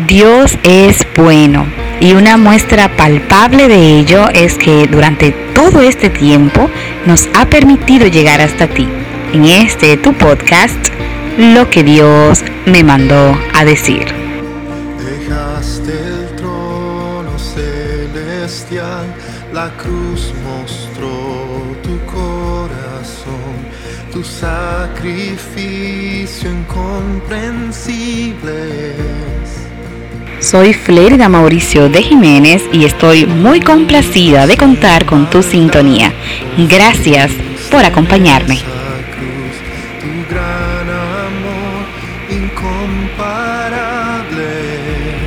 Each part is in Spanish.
Dios es bueno y una muestra palpable de ello es que durante todo este tiempo nos ha permitido llegar hasta ti. En este tu podcast, lo que Dios me mandó a decir. Dejaste el trono celestial, la cruz mostró tu corazón, tu sacrificio incomprensible. Soy Flérida Mauricio de Jiménez y estoy muy complacida de contar con tu sintonía. Gracias por acompañarme.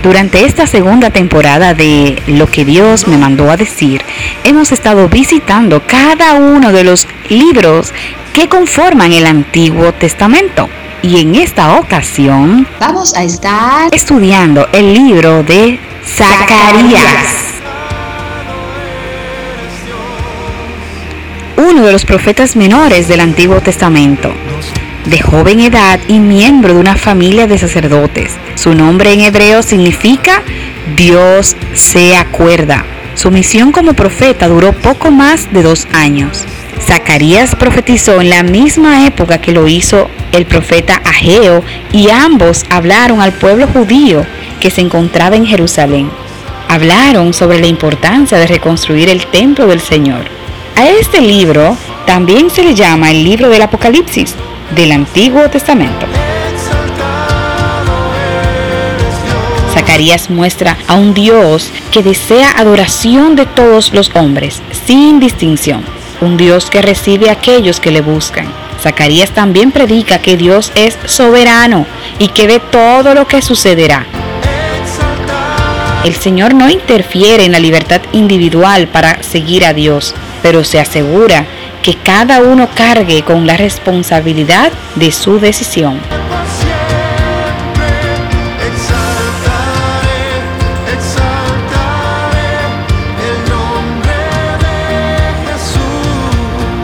Durante esta segunda temporada de Lo que Dios me mandó a decir, hemos estado visitando cada uno de los libros que conforman el Antiguo Testamento y en esta ocasión vamos a estar estudiando el libro de Zacarías. Uno de los profetas menores del Antiguo Testamento, de joven edad y miembro de una familia de sacerdotes. Su nombre en hebreo significa Dios se acuerda. Su misión como profeta duró poco más de dos años. Zacarías profetizó en la misma época que lo hizo el profeta Ageo y ambos hablaron al pueblo judío que se encontraba en Jerusalén. Hablaron sobre la importancia de reconstruir el templo del Señor. A este libro también se le llama el libro del Apocalipsis del Antiguo Testamento. Zacarías muestra a un Dios que desea adoración de todos los hombres, sin distinción. Un Dios que recibe a aquellos que le buscan. Zacarías también predica que Dios es soberano y que ve todo lo que sucederá. El Señor no interfiere en la libertad individual para seguir a Dios, pero se asegura que cada uno cargue con la responsabilidad de su decisión.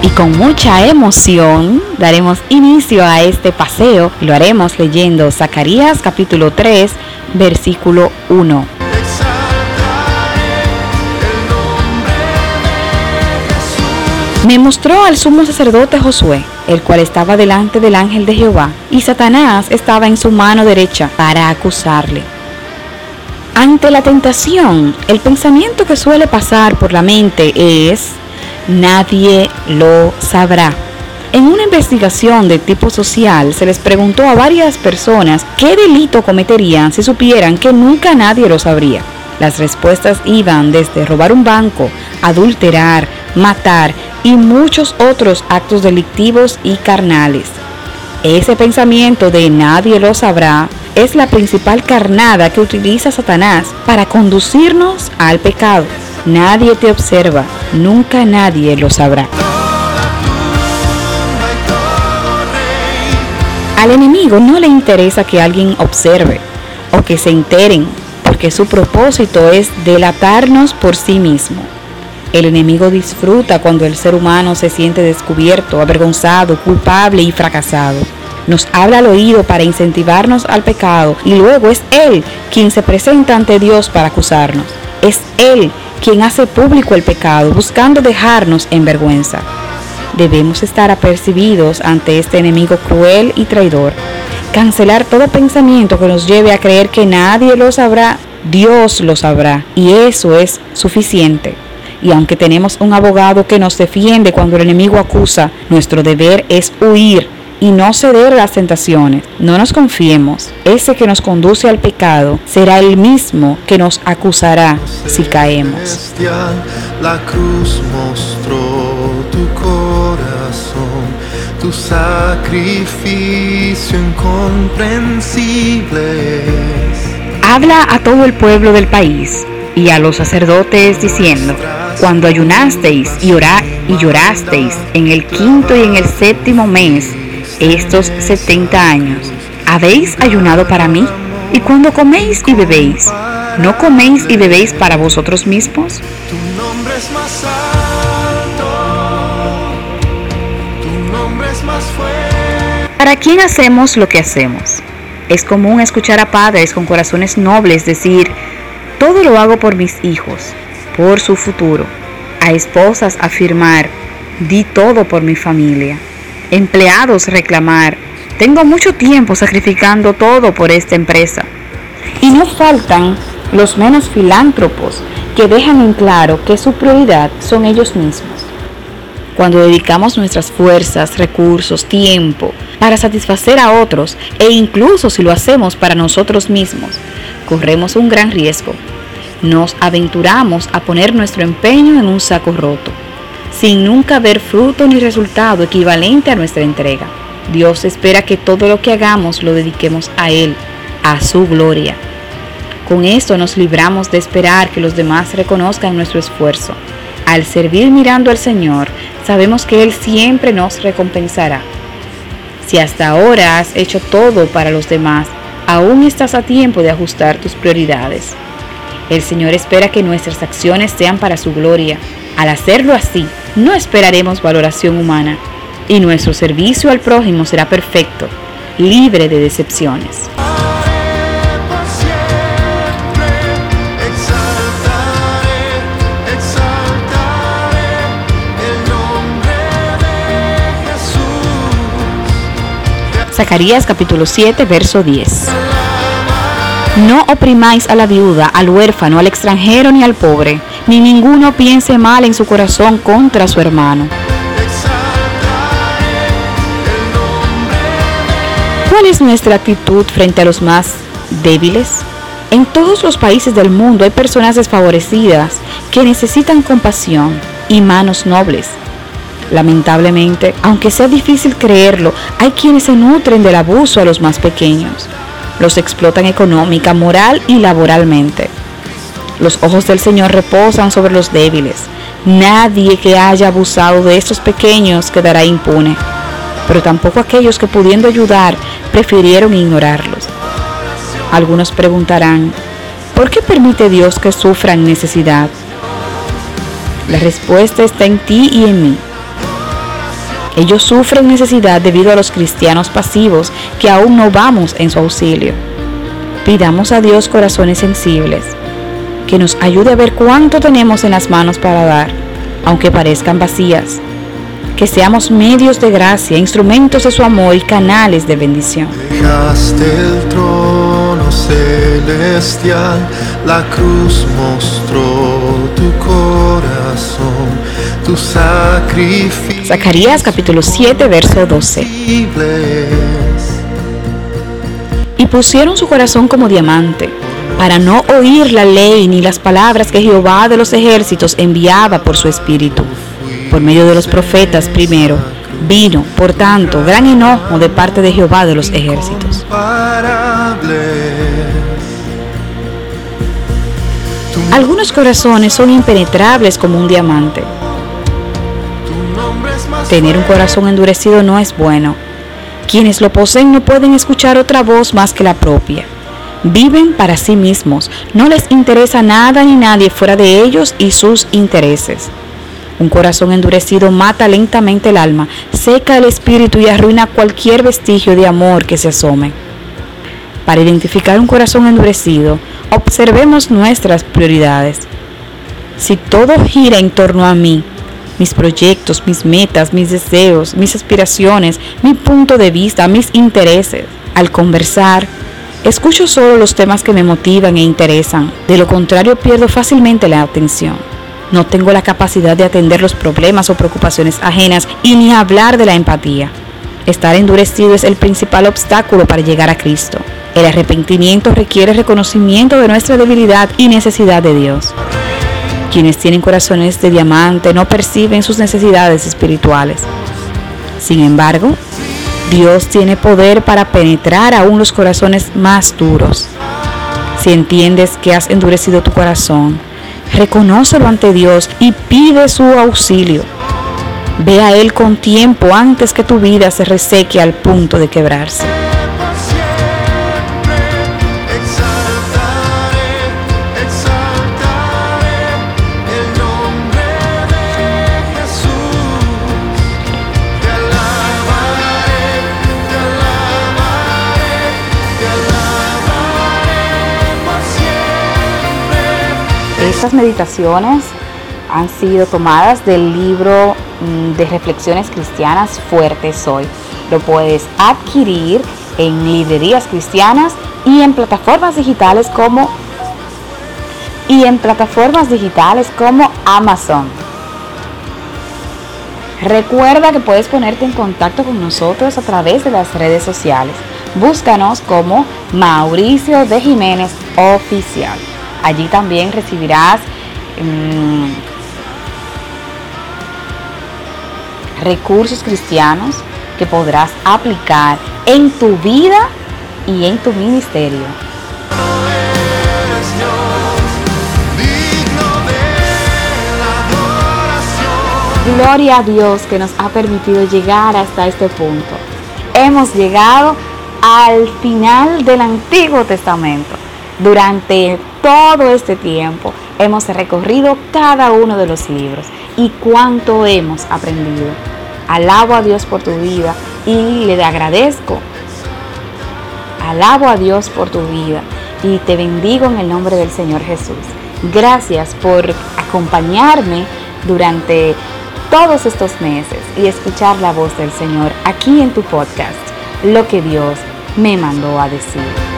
Y con mucha emoción daremos inicio a este paseo. Lo haremos leyendo Zacarías capítulo 3, versículo 1. Me mostró al sumo sacerdote Josué, el cual estaba delante del ángel de Jehová, y Satanás estaba en su mano derecha para acusarle. Ante la tentación, el pensamiento que suele pasar por la mente es, nadie lo sabrá. En una investigación de tipo social se les preguntó a varias personas qué delito cometerían si supieran que nunca nadie lo sabría. Las respuestas iban desde robar un banco, adulterar, matar y muchos otros actos delictivos y carnales. Ese pensamiento de nadie lo sabrá es la principal carnada que utiliza Satanás para conducirnos al pecado. Nadie te observa, nunca nadie lo sabrá. Al enemigo no le interesa que alguien observe o que se enteren, porque su propósito es delatarnos por sí mismo. El enemigo disfruta cuando el ser humano se siente descubierto, avergonzado, culpable y fracasado. Nos habla al oído para incentivarnos al pecado y luego es Él quien se presenta ante Dios para acusarnos. Es Él quien hace público el pecado, buscando dejarnos en vergüenza. Debemos estar apercibidos ante este enemigo cruel y traidor. Cancelar todo pensamiento que nos lleve a creer que nadie lo sabrá, Dios lo sabrá, y eso es suficiente. Y aunque tenemos un abogado que nos defiende cuando el enemigo acusa, nuestro deber es huir y no ceder a las tentaciones. No nos confiemos. Ese que nos conduce al pecado será el mismo que nos acusará si caemos. La cruz mostró tu corazón, tu sacrificio incomprensible. Habla a todo el pueblo del país y a los sacerdotes diciendo, cuando ayunasteis y, orá, y llorasteis en el quinto y en el séptimo mes, estos 70 años, ¿habéis ayunado para mí? Y cuando coméis y bebéis, ¿no coméis y bebéis para vosotros mismos? Tu nombre es más alto, tu nombre es más fuerte. ¿Para quién hacemos lo que hacemos? Es común escuchar a padres con corazones nobles decir, todo lo hago por mis hijos, por su futuro. A esposas afirmar, di todo por mi familia. Empleados reclamar, tengo mucho tiempo sacrificando todo por esta empresa. Y no faltan los menos filántropos que dejan en claro que su prioridad son ellos mismos. Cuando dedicamos nuestras fuerzas, recursos, tiempo para satisfacer a otros e incluso si lo hacemos para nosotros mismos, corremos un gran riesgo. Nos aventuramos a poner nuestro empeño en un saco roto, sin nunca ver fruto ni resultado equivalente a nuestra entrega. Dios espera que todo lo que hagamos lo dediquemos a Él, a su gloria. Con esto nos libramos de esperar que los demás reconozcan nuestro esfuerzo. Al servir mirando al Señor, sabemos que Él siempre nos recompensará. Si hasta ahora has hecho todo para los demás, aún estás a tiempo de ajustar tus prioridades. El Señor espera que nuestras acciones sean para su gloria. Al hacerlo así, no esperaremos valoración humana y nuestro servicio al prójimo será perfecto, libre de decepciones. Zacarías capítulo 7, verso 10. No oprimáis a la viuda, al huérfano, al extranjero ni al pobre, ni ninguno piense mal en su corazón contra su hermano. ¿Cuál es nuestra actitud frente a los más débiles? En todos los países del mundo hay personas desfavorecidas que necesitan compasión y manos nobles Lamentablemente, aunque sea difícil creerlo, hay quienes se nutren del abuso a los más pequeños. Los explotan económica, moral y laboralmente. Los ojos del Señor reposan sobre los débiles. Nadie que haya abusado de estos pequeños quedará impune, pero tampoco aquellos que pudiendo ayudar prefirieron ignorarlos. Algunos preguntarán, ¿por qué permite Dios que sufran necesidad? La respuesta está en ti y en mí. Ellos sufren necesidad debido a los cristianos pasivos que aún no vamos en su auxilio. Pidamos a Dios corazones sensibles, que nos ayude a ver cuánto tenemos en las manos para dar, aunque parezcan vacías. Que seamos medios de gracia, instrumentos de su amor y canales de bendición. Dejaste el trono celestial, la cruz mostró tu corazón, tu sacrificio. Zacarías capítulo 7, verso 12. Y pusieron su corazón como diamante, para no oír la ley ni las palabras que Jehová de los ejércitos enviaba por su espíritu. Por medio de los profetas primero, vino, por tanto, gran enojo de parte de Jehová de los ejércitos. Algunos corazones son impenetrables como un diamante. Tener un corazón endurecido no es bueno. Quienes lo poseen no pueden escuchar otra voz más que la propia. Viven para sí mismos, no les interesa nada ni nadie fuera de ellos y sus intereses. Un corazón endurecido mata lentamente el alma, seca el espíritu y arruina cualquier vestigio de amor que se asome. Para identificar un corazón endurecido, observemos nuestras prioridades. Si todo gira en torno a mí, mis proyectos, mis metas, mis deseos, mis aspiraciones, mi punto de vista, mis intereses. Al conversar, escucho solo los temas que me motivan e interesan. De lo contrario, pierdo fácilmente la atención. No tengo la capacidad de atender los problemas o preocupaciones ajenas y ni hablar de la empatía. Estar endurecido es el principal obstáculo para llegar a Cristo. El arrepentimiento requiere reconocimiento de nuestra debilidad y necesidad de Dios. Quienes tienen corazones de diamante no perciben sus necesidades espirituales. Sin embargo, Dios tiene poder para penetrar aún los corazones más duros. Si entiendes que has endurecido tu corazón, reconócelo ante Dios y pide su auxilio. Ve a Él con tiempo antes que tu vida se reseque al punto de quebrarse. Meditaciones han sido tomadas del libro mm, de reflexiones cristianas Fuerte Soy. Lo puedes adquirir en librerías cristianas y en plataformas digitales como y en plataformas digitales como Amazon. Recuerda que puedes ponerte en contacto con nosotros a través de las redes sociales. Búscanos como Mauricio de Jiménez Oficial. Allí también recibirás mm, recursos cristianos que podrás aplicar en tu vida y en tu ministerio. Gloria a Dios que nos ha permitido llegar hasta este punto. Hemos llegado al final del Antiguo Testamento. Durante todo este tiempo hemos recorrido cada uno de los libros y cuánto hemos aprendido. Alabo a Dios por tu vida y le agradezco. Alabo a Dios por tu vida y te bendigo en el nombre del Señor Jesús. Gracias por acompañarme durante todos estos meses y escuchar la voz del Señor aquí en tu podcast, lo que Dios me mandó a decir.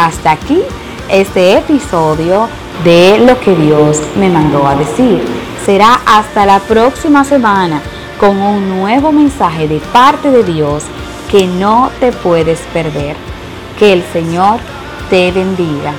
Hasta aquí este episodio de lo que Dios me mandó a decir. Será hasta la próxima semana con un nuevo mensaje de parte de Dios que no te puedes perder. Que el Señor te bendiga.